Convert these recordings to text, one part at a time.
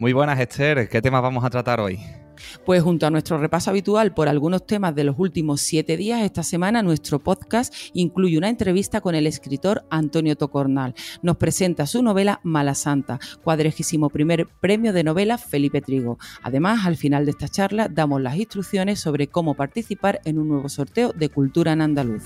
Muy buenas Esther, ¿qué temas vamos a tratar hoy? Pues junto a nuestro repaso habitual por algunos temas de los últimos siete días, esta semana nuestro podcast incluye una entrevista con el escritor Antonio Tocornal. Nos presenta su novela Mala Santa, cuadregísimo primer premio de novela Felipe Trigo. Además, al final de esta charla damos las instrucciones sobre cómo participar en un nuevo sorteo de Cultura en Andaluz.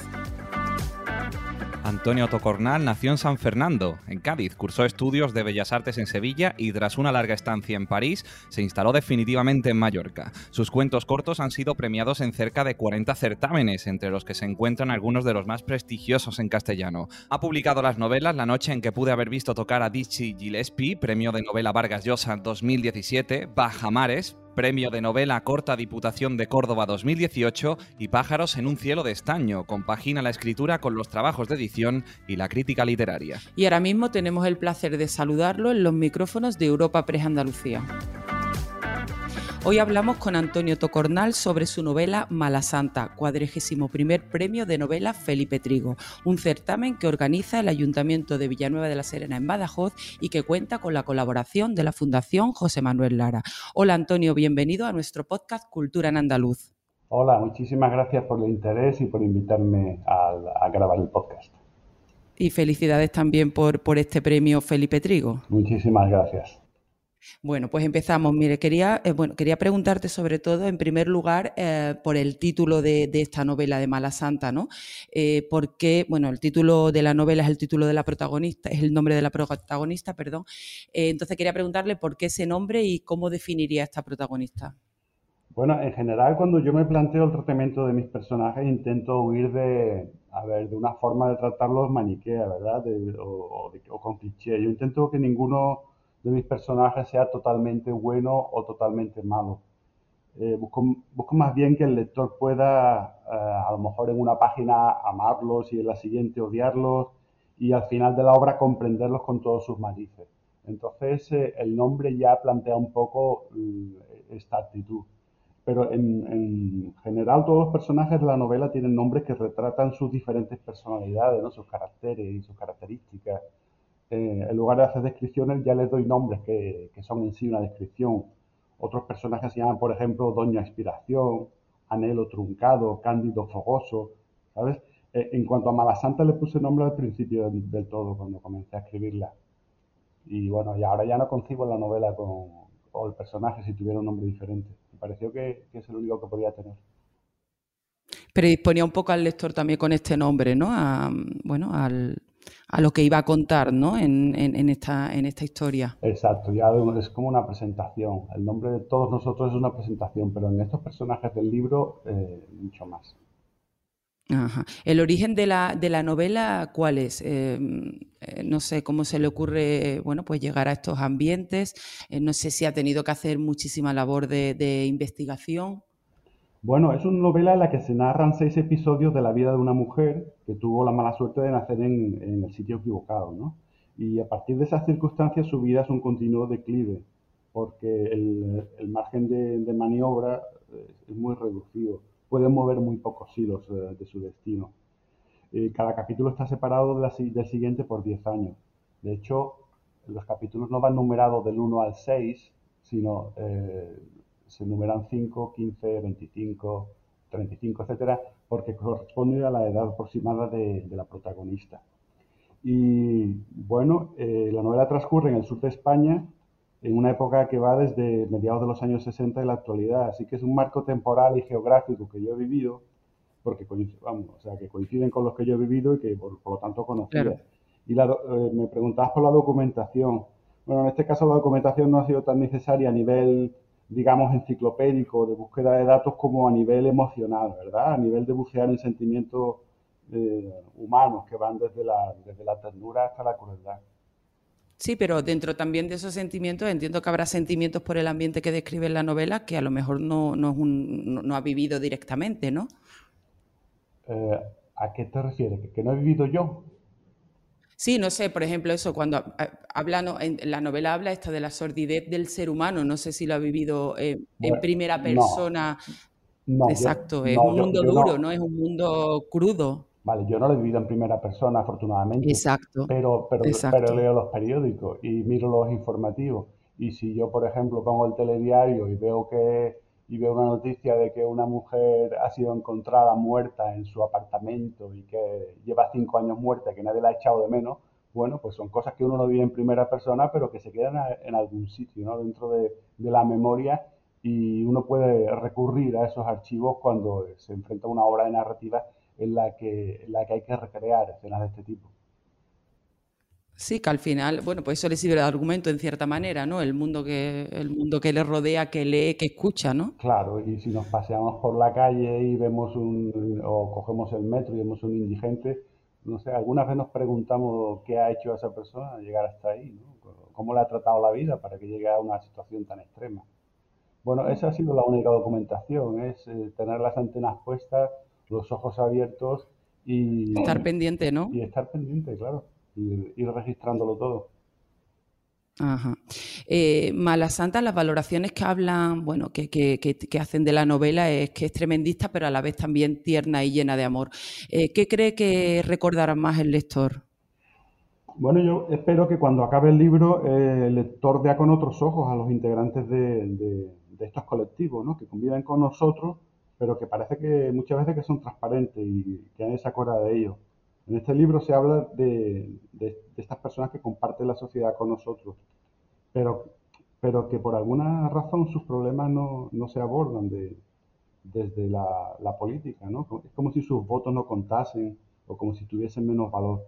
Antonio Tocornal nació en San Fernando, en Cádiz, cursó estudios de Bellas Artes en Sevilla y tras una larga estancia en París se instaló definitivamente en Mallorca. Sus cuentos cortos han sido premiados en cerca de 40 certámenes, entre los que se encuentran algunos de los más prestigiosos en castellano. Ha publicado las novelas La noche en que pude haber visto tocar a Dizzy Gillespie, premio de novela Vargas Llosa 2017, Bajamares, Premio de Novela Corta Diputación de Córdoba 2018 y Pájaros en un cielo de estaño. Compagina la escritura con los trabajos de edición y la crítica literaria. Y ahora mismo tenemos el placer de saludarlo en los micrófonos de Europa Press Andalucía. Hoy hablamos con Antonio Tocornal sobre su novela Mala Santa, cuadrigésimo primer premio de novela Felipe Trigo, un certamen que organiza el Ayuntamiento de Villanueva de la Serena en Badajoz y que cuenta con la colaboración de la Fundación José Manuel Lara. Hola Antonio, bienvenido a nuestro podcast Cultura en Andaluz. Hola, muchísimas gracias por el interés y por invitarme a, grabar el podcast. Y felicidades también por, por este premio Felipe Trigo. Muchísimas gracias. Bueno, pues empezamos. Mire, quería, eh, bueno, quería preguntarte sobre todo, en primer lugar, eh, por el título de, esta novela de Mala Santa, ¿no? Eh, porque, bueno, el título de la novela es el título de la protagonista, es el nombre de la protagonista, perdón. entonces quería preguntarle por qué ese nombre y cómo definiría esta protagonista. Bueno, en general, cuando yo me planteo el tratamiento de mis personajes, intento huir de, a ver, de una forma de tratarlos maniquea, ¿verdad? o, o con cliché. Yo intento que ninguno de mis personajes sea totalmente bueno o totalmente malo. Eh, busco, más bien que el lector pueda, eh, a lo mejor en una página, amarlos y en la siguiente odiarlos y al final de la obra comprenderlos con todos sus matices. Entonces, eh, el nombre ya plantea un poco mm, esta actitud. Pero en, en, general, todos los personajes de la novela tienen nombres que retratan sus diferentes personalidades, ¿no? sus caracteres y sus características. Eh, en lugar de hacer descripciones, ya les doy nombres que, son en sí una descripción. Otros personajes se llaman, por ejemplo, Doña Inspiración, Anhelo Truncado, Cándido Fogoso, ¿sabes? Eh, en cuanto a Mala Santa, le puse nombre al principio del, todo, cuando comencé a escribirla. Y bueno, y ahora ya no concibo la novela con, o el personaje si tuviera un nombre diferente. Me pareció que, que es el único que podía tener predisponía un poco al lector también con este nombre, ¿no? bueno, al, a lo que iba a contar ¿no? en, esta, en esta historia. Exacto, ya es como una presentación. El nombre de todos nosotros es una presentación, pero en estos personajes del libro eh, mucho más. Ajá. ¿El origen de la, de la novela cuál es? Eh, eh, no sé cómo se le ocurre bueno, pues llegar a estos ambientes. no sé si ha tenido que hacer muchísima labor de, de investigación. Bueno, es una novela en la que se narran seis episodios de la vida de una mujer que tuvo la mala suerte de nacer en, el sitio equivocado, ¿no? Y a partir de esas circunstancias su vida es un continuo declive, porque el, margen de, maniobra eh, es muy reducido, puede mover muy pocos hilos eh, de su destino. Eh, cada capítulo está separado del siguiente por 10 años. De hecho, los capítulos no van numerados del 1 al 6, sino se numeran 5, 15, 25, 35, etcétera, porque corresponde a la edad aproximada de, la protagonista. Y bueno, eh, la novela transcurre en el sur de España, en una época que va desde mediados de los años 60 y la actualidad, así que es un marco temporal y geográfico que yo he vivido, porque vamos, o sea, que coinciden con los que yo he vivido y que por, lo tanto conocía. Y eh, me preguntabas por la documentación. Bueno, en este caso la documentación no ha sido tan necesaria a nivel digamos, enciclopédico de búsqueda de datos como a nivel emocional, ¿verdad? A nivel de bucear en sentimientos eh, humanos que van desde la, desde la ternura hasta la crueldad. Sí, pero dentro también de esos sentimientos entiendo que habrá sentimientos por el ambiente que describe en la novela que a lo mejor no, no, es un, no, ha vivido directamente, ¿no? Eh, ¿A qué te refieres? ¿Que no he vivido yo? Sí, no sé, por ejemplo, eso, cuando habla, en la novela habla esta de la sordidez del ser humano, no sé si lo ha vivido eh, en primera persona. No, Exacto, es un mundo duro, no. Es un mundo crudo. Vale, yo no lo he vivido en primera persona, afortunadamente. Exacto. Pero, pero, pero leo los periódicos y miro los informativos. Y si yo, por ejemplo, pongo el telediario y veo que y veo una noticia de que una mujer ha sido encontrada muerta en su apartamento y que lleva cinco años muerta, que nadie la ha echado de menos, bueno, pues son cosas que uno no vive en primera persona, pero que se quedan en algún sitio, ¿no? Dentro de, la memoria y uno puede recurrir a esos archivos cuando se enfrenta a una obra de narrativa en la que, en la que hay que recrear escenas de este tipo. Sí, que al final, bueno, pues eso le sirve de argumento en cierta manera, ¿no? El mundo que, el mundo que le rodea, que lee, que escucha, ¿no? Claro, y si nos paseamos por la calle y vemos un, o cogemos el metro y vemos un indigente, no sé, algunas veces nos preguntamos qué ha hecho esa persona llegar hasta ahí, ¿no? ¿Cómo le ha tratado la vida para que llegue a una situación tan extrema? Bueno, esa ha sido la única documentación, es eh, tener las antenas puestas, los ojos abiertos y... Estar pendiente, ¿no? Y estar pendiente, claro ir, registrándolo todo. Ajá. Eh, Santa, las valoraciones que hablan, bueno, que, que, hacen de la novela es que es tremendista, pero a la vez también tierna y llena de amor. Eh, ¿Qué cree que recordará más el lector? Bueno, yo espero que cuando acabe el libro eh, el lector vea con otros ojos a los integrantes de, estos colectivos, ¿no? que conviven con nosotros, pero que parece que muchas veces que son transparentes y que nadie se acuerda de ellos. En este libro se habla de, estas personas que comparten la sociedad con nosotros, pero, pero que por alguna razón sus problemas no, se abordan desde la, política, ¿no? Es como si sus votos no contasen o como si tuviesen menos valor.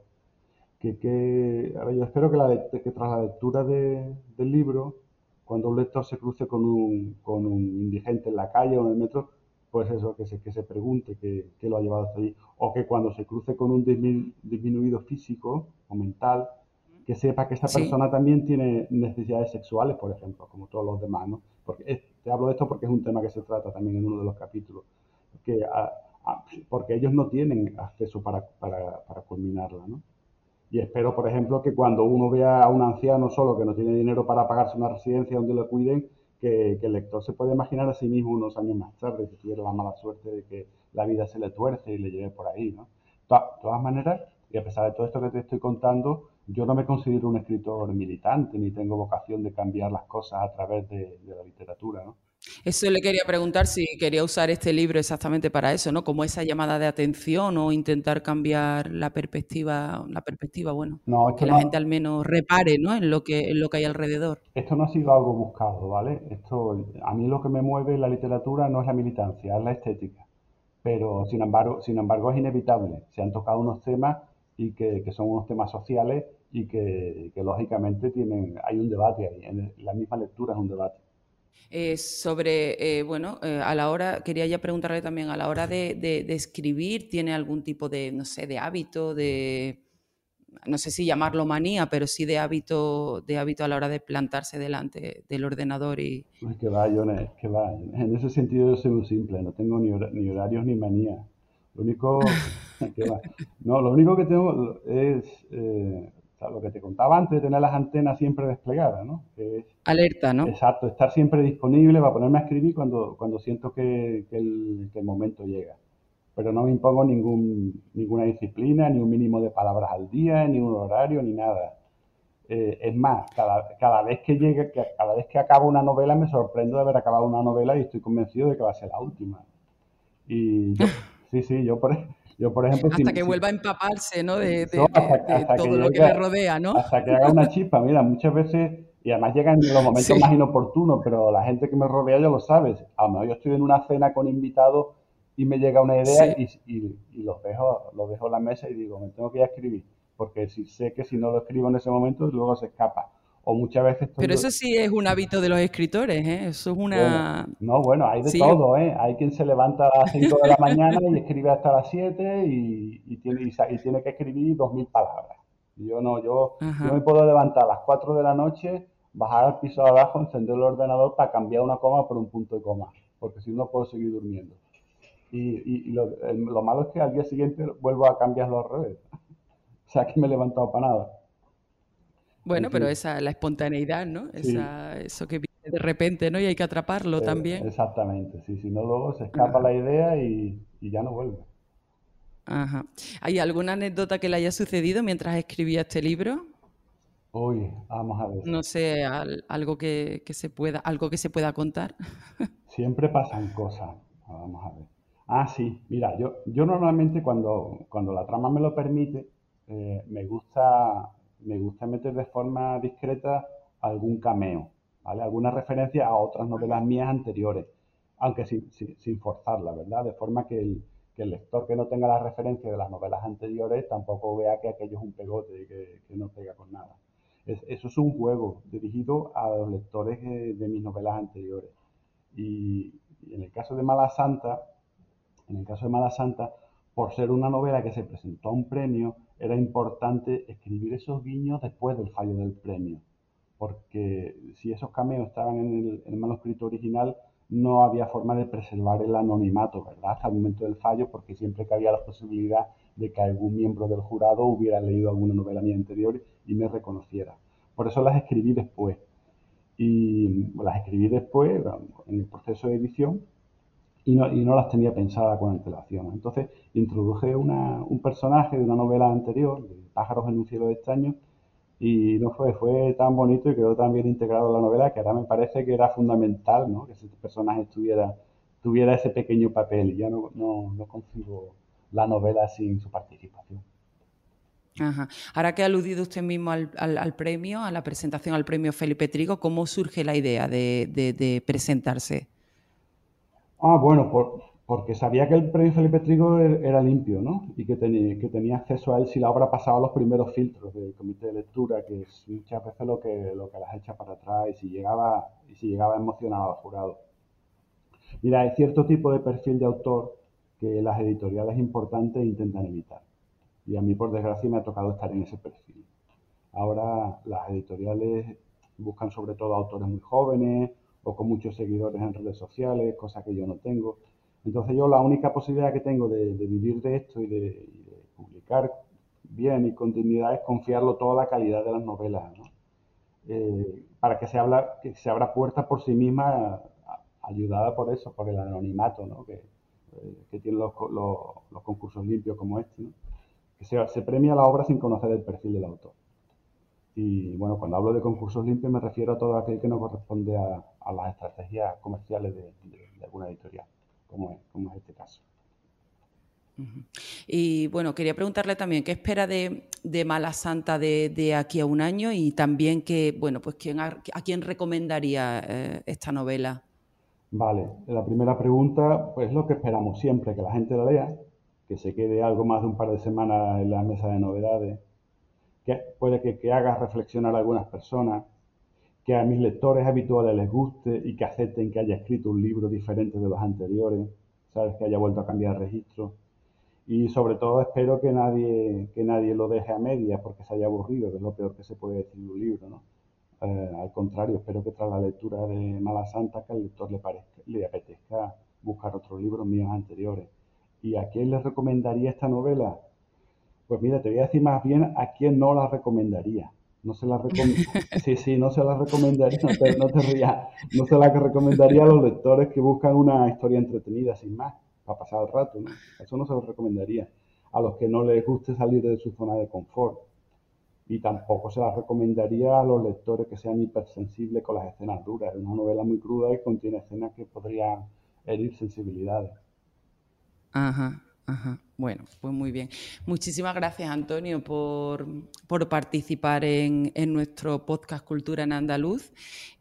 Que, yo espero que, que tras la lectura del libro, cuando un lector se cruce con un, con un indigente en la calle o en el metro, pues eso, que se, que se pregunte qué, lo ha llevado hasta allí. O que cuando se cruce con un disminuido físico o mental, que sepa que esa persona también tiene necesidades sexuales, por ejemplo, como todos los demás, ¿no? Porque te hablo de esto porque es un tema que se trata también en uno de los capítulos. Que, porque ellos no tienen acceso para, para, para culminarla, ¿no? Y espero, por ejemplo, que cuando uno vea a un anciano solo que no tiene dinero para pagarse una residencia donde lo cuiden, que, el lector se puede imaginar a sí mismo unos años más tarde, que tuviera la mala suerte de que la vida se le tuerce y le lleve por ahí, ¿no? De todas maneras, y a pesar de todo esto que te estoy contando, yo no me considero un escritor militante, ni tengo vocación de cambiar las cosas a través de, de la literatura, ¿no? Eso le quería preguntar si quería usar este libro exactamente para eso, ¿no? Como esa llamada de atención o intentar cambiar la perspectiva, la perspectiva, bueno, que la gente al menos repare, ¿no? En lo que en lo que hay alrededor. Esto no ha sido algo buscado, ¿vale? Esto a mí lo que me mueve en la literatura no es la militancia, es la estética. Pero sin embargo, sin embargo es inevitable. Se han tocado unos temas y que, son unos temas sociales y que, que, lógicamente tienen hay un debate ahí. En la misma lectura es un debate. Eh, sobre, eh, bueno, eh, a la hora, quería ya preguntarle también, a la hora de, escribir, ¿tiene algún tipo de, no sé, de hábito, de, no sé si llamarlo manía, pero sí de hábito, de hábito a la hora de plantarse delante del ordenador y... Pues que va, Jones, que va. En ese sentido yo soy muy simple, no tengo ni, ni horarios ni manía. Lo único que va. No, lo único que tengo es lo que te contaba antes de tener las antenas siempre desplegadas, ¿no? Alerta, ¿no? Exacto, estar siempre disponible para ponerme a escribir cuando, cuando siento que, el, momento llega. Pero no me impongo ningún, ninguna disciplina, ni un mínimo de palabras al día, ni un horario, ni nada. Eh, es más, cada, cada, vez que llegue, cada vez que acabo una novela me sorprendo de haber acabado una novela y estoy convencido de que va a ser la última. Y sí, sí, yo por, yo, por ejemplo, hasta que vuelva a empaparse, ¿no? De, todo lo que le rodea, ¿no? Hasta que haga una chispa. Mira, muchas veces, y además llegan los momentos más inoportunos, pero la gente que me rodea ya lo sabe. A lo mejor yo estoy en una cena con invitados y me llega una idea y, y, los, dejo, los dejo en la mesa y digo, me tengo que ir a escribir. Porque si sé que si no lo escribo en ese momento, luego se escapa o muchas veces... Pero eso sí es un hábito de los escritores, ¿eh? Eso es una... no, bueno, hay de todo, ¿eh? Hay quien se levanta a las 5 de la mañana y escribe hasta las 7 y, tiene, y, tiene que escribir 2.000 palabras. Yo no, yo, yo, me puedo levantar a las 4 de la noche, bajar al piso de abajo, encender el ordenador para cambiar una coma por un punto de coma, porque si no puedo seguir durmiendo. Y, lo, lo, malo es que al día siguiente vuelvo a cambiarlo al revés. O sea, que me he levantado para nada. Bueno, pero esa la espontaneidad, ¿no? Esa, eso que viene de repente, ¿no? Y hay que atraparlo eh, también. Exactamente, sí, si no luego se escapa la idea y, ya no vuelve. Ajá. ¿Hay alguna anécdota que le haya sucedido mientras escribía este libro? Uy, vamos a ver. No sé, algo que, se pueda, algo que se pueda contar. Siempre pasan cosas. Vamos a ver. Ah, sí, mira, yo, yo normalmente cuando, cuando la trama me lo permite, eh, me gusta me gusta meter de forma discreta algún cameo, ¿vale? Alguna referencia a otras novelas mías anteriores, aunque sin, sin, forzarla, ¿verdad? De forma que el, lector que no tenga la referencia de las novelas anteriores tampoco vea que aquello es un pegote y que, no pega con nada. eso es un juego dirigido a los lectores de, mis novelas anteriores. Y, y, en el caso de Mala Santa, en el caso de Mala Santa, por ser una novela que se presentó a un premio, era importante escribir esos guiños después del fallo del premio, porque si esos cameos estaban en el, manuscrito original, no había forma de preservar el anonimato, ¿verdad? Hasta el momento del fallo, porque siempre cabía la posibilidad de que algún miembro del jurado hubiera leído alguna novela mía anterior y me reconociera. Por eso las escribí después. Y las escribí después, en el proceso de edición, y no, las tenía pensadas con antelación. Entonces introduje un personaje de una novela anterior, de Pájaros en un cielo de extraño, y no fue, fue tan bonito y quedó tan bien integrado en la novela que ahora me parece que era fundamental ¿no? que ese personaje tuviera, tuviera ese pequeño papel y ya no, no, no consigo la novela sin su participación. Ajá. Ahora que ha aludido usted mismo al, premio, a la presentación al premio Felipe Trigo, ¿cómo surge la idea de, de presentarse? Ah, bueno, porque sabía que el premio Felipe Trigo er, era limpio, ¿no? Y que tenía, que tenía acceso a él si la obra pasaba los primeros filtros del comité de lectura, que es muchas veces lo que, lo que las echa para atrás y si llegaba, y si llegaba emocionado al jurado. Mira, hay cierto tipo de perfil de autor que las editoriales importantes intentan evitar. Y a mí, por desgracia, me ha tocado estar en ese perfil. Ahora las editoriales buscan sobre todo autores muy jóvenes o con muchos seguidores en redes sociales, cosa que yo no tengo. Entonces yo la única posibilidad que tengo de, vivir de esto y de, publicar bien y con dignidad es confiarlo toda la calidad de las novelas, eh, para que se, habla, que se abra puertas por sí misma, ayudada por eso, por el anonimato ¿no? que, eh, que tienen los, los, concursos limpios como este, que se, se premia la obra sin conocer el perfil del autor. Y bueno, cuando hablo de concursos limpios me refiero a todo aquel que no corresponde a, las estrategias comerciales de, alguna editorial, como es, como es este caso. Y bueno, quería preguntarle también qué espera de, Mala Santa de, aquí a un año y también que, bueno, pues quién, a, quién recomendaría eh, esta novela. Vale, la primera pregunta, pues lo que esperamos siempre, que la gente la lea, que se quede algo más de un par de semanas en la mesa de novedades, que puede que, haga reflexionar a algunas personas, que a mis lectores habituales les guste y que acepten que haya escrito un libro diferente de los anteriores, sabes que haya vuelto a cambiar el registro. Y sobre todo espero que nadie, que nadie lo deje a media porque se haya aburrido, que es lo peor que se puede decir de un libro, ¿no? Eh, al contrario, espero que tras la lectura de Mala Santa que al lector le, parezca, le apetezca buscar otros libros míos anteriores. ¿Y a quién les recomendaría esta novela? Pues mira, te voy a decir más bien a quién no la recomendaría. No se la sí, sí, no se la recomendaría, no te, no rías, no se la recomendaría a los lectores que buscan una historia entretenida sin más, para pasar el rato, ¿no? Eso no se lo recomendaría. A los que no les guste salir de su zona de confort. Y tampoco se la recomendaría a los lectores que sean hipersensibles con las escenas duras. Es una novela muy cruda y contiene escenas que podrían herir sensibilidades. Ajá. Ajá. Bueno, pues muy bien. Muchísimas gracias, Antonio, por, participar en, nuestro podcast Cultura en Andaluz.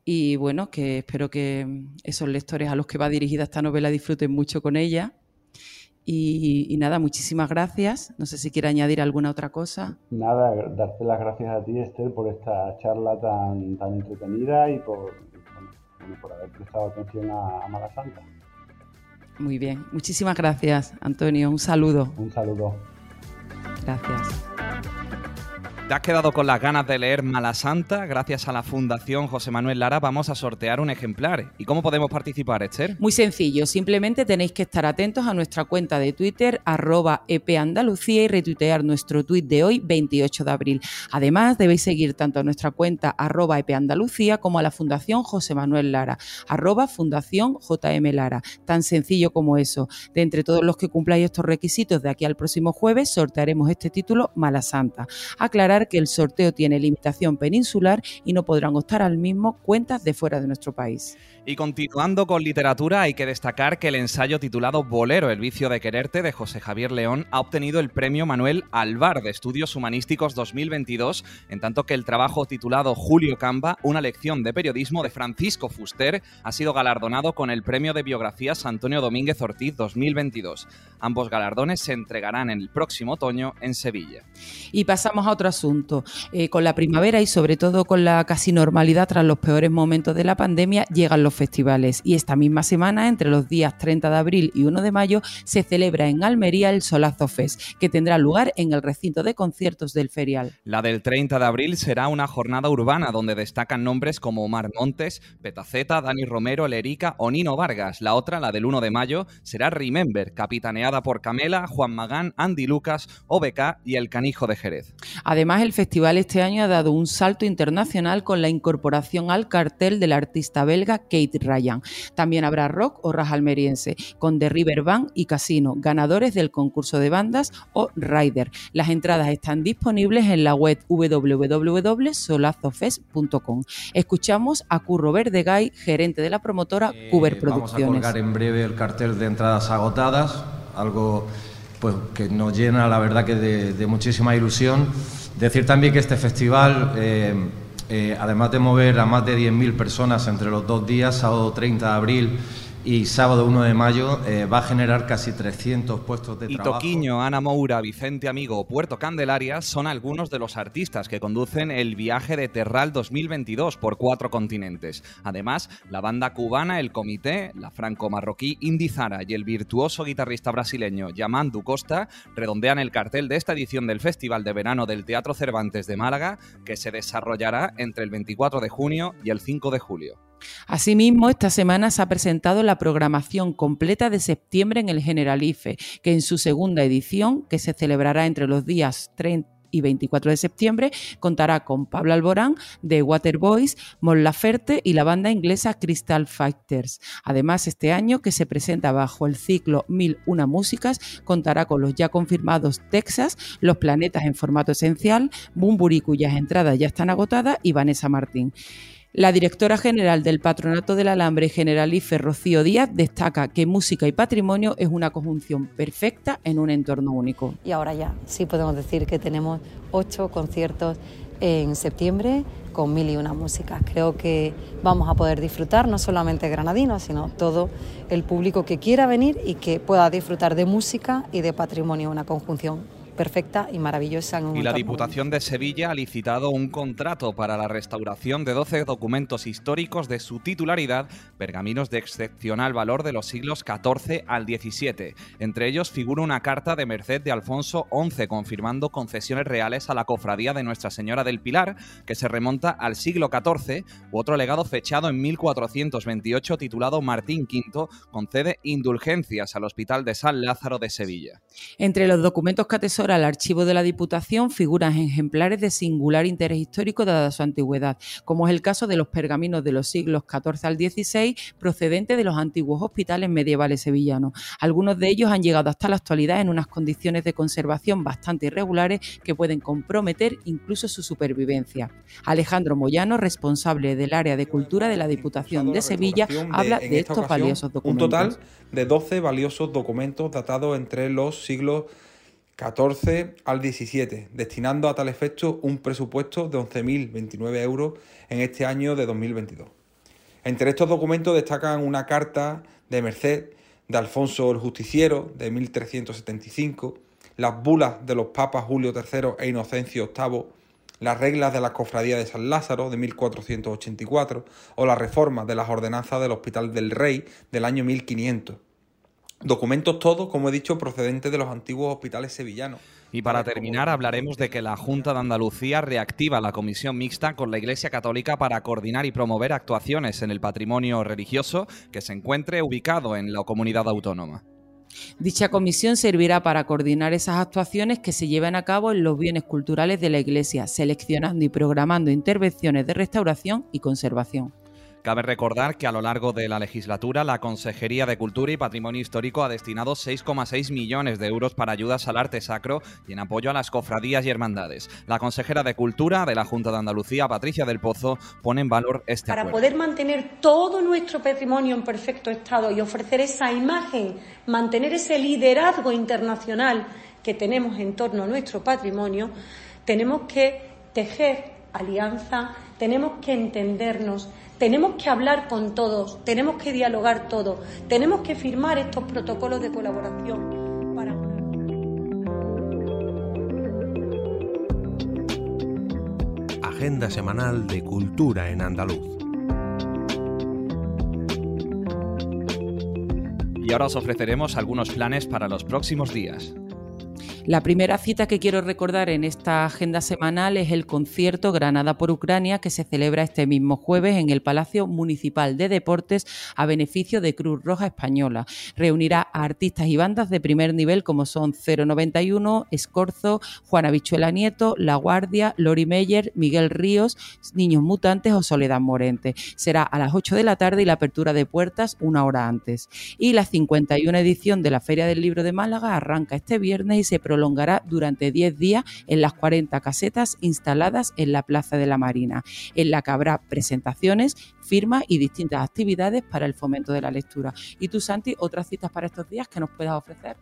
Y bueno, que espero que esos lectores a los que va dirigida esta novela disfruten mucho con ella. Y, nada, muchísimas gracias. No sé si quiere añadir alguna otra cosa. Nada, darte las gracias a ti, Esther, por esta charla tan, tan entretenida y por, por haber prestado atención a, a Mala Santa. Muy bien. Muchísimas gracias, Antonio. Un saludo. Un saludo. Gracias. ¿Te has quedado con las ganas de leer Mala Santa? Gracias a la Fundación José Manuel Lara vamos a sortear un ejemplar. ¿Y cómo podemos participar, Esther? Muy sencillo, simplemente tenéis que estar atentos a nuestra cuenta de Twitter, arroba epandalucía y retuitear nuestro tuit de hoy, 28 de abril. Además, debéis seguir tanto a nuestra cuenta arroba epandalucía como a la Fundación José Manuel Lara, arroba Fundación JM Lara. Tan sencillo como eso. De entre todos los que cumpláis estos requisitos de aquí al próximo jueves, sortearemos este título Mala Santa. Aclarar que el sorteo tiene limitación peninsular y no podrán optar al mismo cuentas de fuera de nuestro país. Y continuando con literatura, hay que destacar que el ensayo titulado Bolero, el vicio de quererte, de José Javier León, ha obtenido el premio Manuel Alvar de Estudios Humanísticos 2022, en tanto que el trabajo titulado Julio Camba, una lección de periodismo de Francisco Fuster, ha sido galardonado con el premio de biografías Antonio Domínguez Ortiz 2022. Ambos galardones se entregarán en el próximo otoño en Sevilla. Y pasamos a otro asunto. Eh, con la primavera y sobre todo con la casi normalidad tras los peores momentos de la pandemia, llegan los festivales y esta misma semana, entre los días 30 de abril y 1 de mayo, se celebra en Almería el Solazo Fest, que tendrá lugar en el recinto de conciertos del Ferial. La del 30 de abril será una jornada urbana donde destacan nombres como Omar Montes, Petaceta, Dani Romero, Lerica o Nino Vargas. La otra, la del 1 de mayo, será Remember, capitaneada por Camela, Juan Magán, Andy Lucas, OBK y el Canijo de Jerez. Además, el festival este año ha dado un salto internacional con la incorporación al cartel del artista belga Kate Ryan. También habrá rock o raja almeriense, con The River Band y Casino, ganadores del concurso de bandas o Rider. Las entradas están disponibles en la web www.solazofest.com. Escuchamos a Curro Verdegay, gerente de la promotora eh, Cuber Producciones. Vamos a colgar en breve el cartel de entradas agotadas, algo pues que nos llena la verdad que de, muchísima ilusión. Decir también que este festival eh, eh, además de mover a más de 10.000 personas entre los dos días, sábado 30 de abril y sábado 1 de mayo eh, va a generar casi 300 puestos de trabajo. Y Toquiño, Ana Moura, Vicente Amigo Puerto Candelaria son algunos de los artistas que conducen el viaje de Terral 2022 por cuatro continentes. Además, la banda cubana El Comité, la franco-marroquí Indizara y el virtuoso guitarrista brasileño Yamandu Costa redondean el cartel de esta edición del Festival de Verano del Teatro Cervantes de Málaga, que se desarrollará entre el 24 de junio y el 5 de julio. Asimismo, esta semana se ha presentado la programación completa de septiembre en el Generalife, que en su segunda edición, que se celebrará entre los días 30 y 24 de septiembre contará con Pablo Alborán de Waterboys, Mon Laferte y la banda inglesa Crystal Fighters. Además, este año, que se presenta bajo el ciclo Mil Una Músicas, contará con los ya confirmados Texas, Los Planetas en formato esencial, Bumburi, cuyas entradas ya están agotadas, y Vanessa Martín. La directora general del Patronato del Alambre Generalife, Rocío Díaz, destaca que música y patrimonio es una conjunción perfecta en un entorno único. Y ahora ya sí podemos decir que tenemos ocho conciertos en septiembre con mil y una músicas. Creo que vamos a poder disfrutar no solamente granadinos, sino todo el público que quiera venir y que pueda disfrutar de música y de patrimonio, una conjunción perfecta y maravillosa. y la Diputación de Sevilla ha licitado un contrato para la restauración de 12 documentos históricos de su titularidad, pergaminos de excepcional valor de los siglos XIV al XVII. Entre ellos figura una carta de Merced de Alfonso XI confirmando concesiones reales a la cofradía de Nuestra Señora del Pilar, que se remonta al siglo XIV, u otro legado fechado en 1428 titulado Martín V concede indulgencias al Hospital de San Lázaro de Sevilla. Entre los documentos que al archivo de la Diputación figuran ejemplares de singular interés histórico dada su antigüedad, como es el caso de los pergaminos de los siglos XIV al XVI procedentes de los antiguos hospitales medievales sevillanos. Algunos de ellos han llegado hasta la actualidad en unas condiciones de conservación bastante irregulares que pueden comprometer incluso su supervivencia. Alejandro Moyano, responsable del área de cultura de la Diputación de Sevilla, habla de estos valiosos documentos. Un total de 12 valiosos documentos datados entre los siglos 14 al 17, destinando a tal efecto un presupuesto de 11.029 euros en este año de 2022. Entre estos documentos destacan una carta de Merced de Alfonso el Justiciero de 1375, las bulas de los papas Julio III e Inocencio VIII, las reglas de la Cofradía de San Lázaro de 1484 o las reformas de las ordenanzas del Hospital del Rey del año 1500 Documentos todos, como he dicho, procedentes de los antiguos hospitales sevillanos. Y para terminar, hablaremos de que la Junta de Andalucía reactiva la comisión mixta con la Iglesia Católica para coordinar y promover actuaciones en el patrimonio religioso que se encuentre ubicado en la comunidad autónoma. Dicha comisión servirá para coordinar esas actuaciones que se llevan a cabo en los bienes culturales de la Iglesia, seleccionando y programando intervenciones de restauración y conservación. Cabe recordar que a lo largo de la legislatura la Consejería de Cultura y Patrimonio Histórico ha destinado 6,6 millones de euros para ayudas al arte sacro y en apoyo a las cofradías y hermandades. La consejera de Cultura de la Junta de Andalucía, Patricia del Pozo, pone en valor este Para poder mantener todo nuestro patrimonio en perfecto estado y ofrecer esa imagen, mantener ese liderazgo internacional que tenemos en torno a nuestro patrimonio, tenemos que tejer alianza, tenemos que entendernos, tenemos que hablar con todos, tenemos que dialogar todo, tenemos que firmar estos protocolos de colaboración para Agenda semanal de cultura en andaluz. Y ahora os ofreceremos algunos planes para los próximos días. La primera cita que quiero recordar en esta agenda semanal es el concierto Granada por Ucrania que se celebra este mismo jueves en el Palacio Municipal de Deportes a beneficio de Cruz Roja Española. Reunirá a artistas y bandas de primer nivel como son 091, Escorzo, Juana Bichuela Nieto, La Guardia, Lori Meyer, Miguel Ríos, Niños Mutantes o Soledad Morente. Será a las 8 de la tarde y la apertura de puertas una hora antes. Y la 51 edición de la Feria del Libro de Málaga arranca este viernes y se prolongará durante 10 días en las 40 casetas instaladas en la Plaza de la Marina, en la que habrá presentaciones, firmas y distintas actividades para el fomento de la lectura. ¿Y tú, Santi, otras citas para estos días que nos puedas ofrecer?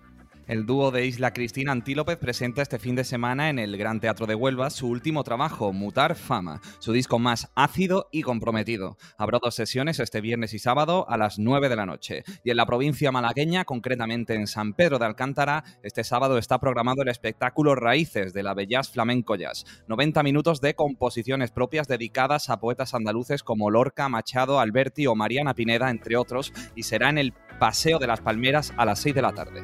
El dúo de Isla Cristina Antílopez presenta este fin de semana en el Gran Teatro de Huelva su último trabajo, Mutar Fama, su disco más ácido y comprometido. Habrá dos sesiones este viernes y sábado a las 9 de la noche. Y en la provincia malagueña, concretamente en San Pedro de Alcántara, este sábado está programado el espectáculo Raíces de la Bellas Flamenco Jazz. 90 minutos de composiciones propias dedicadas a poetas andaluces como Lorca, Machado, Alberti o Mariana Pineda, entre otros, y será en el Paseo de las Palmeras a las 6 de la tarde.